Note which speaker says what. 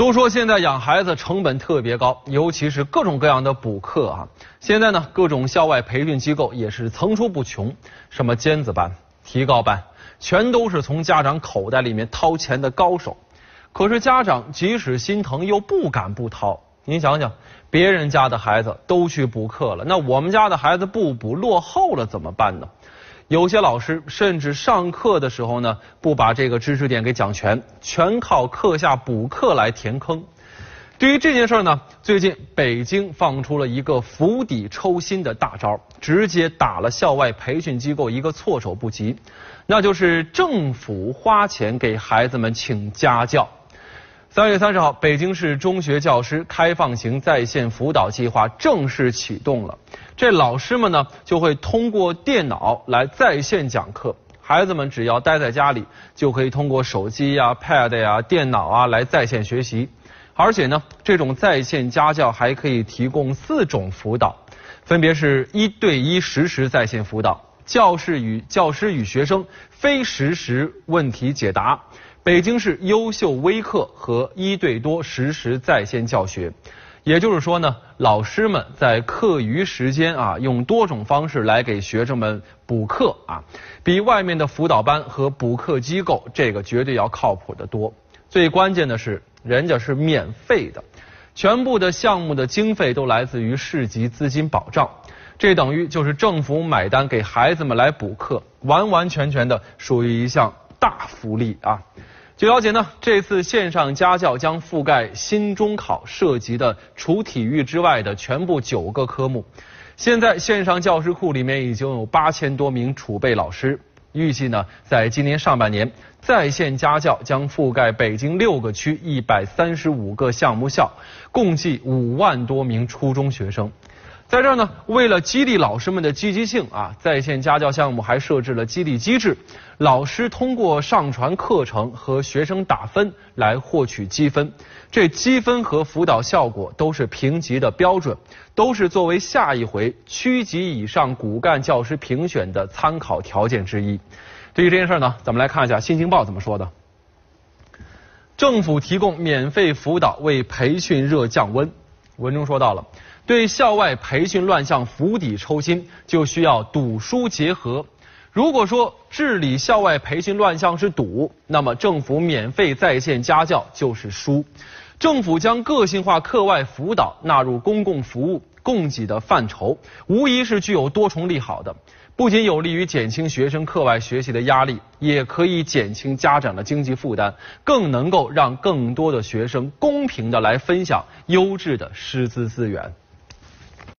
Speaker 1: 都说现在养孩子成本特别高，尤其是各种各样的补课啊。现在呢，各种校外培训机构也是层出不穷，什么尖子班、提高班，全都是从家长口袋里面掏钱的高手。可是家长即使心疼，又不敢不掏。您想想，别人家的孩子都去补课了，那我们家的孩子不补，落后了怎么办呢？有些老师甚至上课的时候呢，不把这个知识点给讲全，全靠课下补课来填坑。对于这件事呢，最近北京放出了一个釜底抽薪的大招，直接打了校外培训机构一个措手不及，那就是政府花钱给孩子们请家教。三月三十号，北京市中学教师开放型在线辅导计划正式启动了。这老师们呢，就会通过电脑来在线讲课，孩子们只要待在家里，就可以通过手机呀、Pad 呀、电脑啊来在线学习。而且呢，这种在线家教还可以提供四种辅导，分别是一对一实时在线辅导、教师与教师与学生非实时问题解答。北京市优秀微课和一对多实时在线教学，也就是说呢，老师们在课余时间啊，用多种方式来给学生们补课啊，比外面的辅导班和补课机构这个绝对要靠谱的多。最关键的是，人家是免费的，全部的项目的经费都来自于市级资金保障，这等于就是政府买单给孩子们来补课，完完全全的属于一项大福利啊。据了解呢，这次线上家教将覆盖新中考涉及的除体育之外的全部九个科目。现在线上教师库里面已经有八千多名储备老师。预计呢，在今年上半年，在线家教将覆盖北京六个区一百三十五个项目校，共计五万多名初中学生。在这儿呢，为了激励老师们的积极性啊，在线家教项目还设置了激励机制，老师通过上传课程和学生打分来获取积分，这积分和辅导效果都是评级的标准，都是作为下一回区级以上骨干教师评选的参考条件之一。对于这件事儿呢，咱们来看一下《新京报》怎么说的。政府提供免费辅导为培训热降温，文中说到了。对校外培训乱象釜底抽薪，就需要堵疏结合。如果说治理校外培训乱象是堵，那么政府免费在线家教就是疏。政府将个性化课外辅导纳入公共服务供给的范畴，无疑是具有多重利好的。不仅有利于减轻学生课外学习的压力，也可以减轻家长的经济负担，更能够让更多的学生公平的来分享优质的师资资源。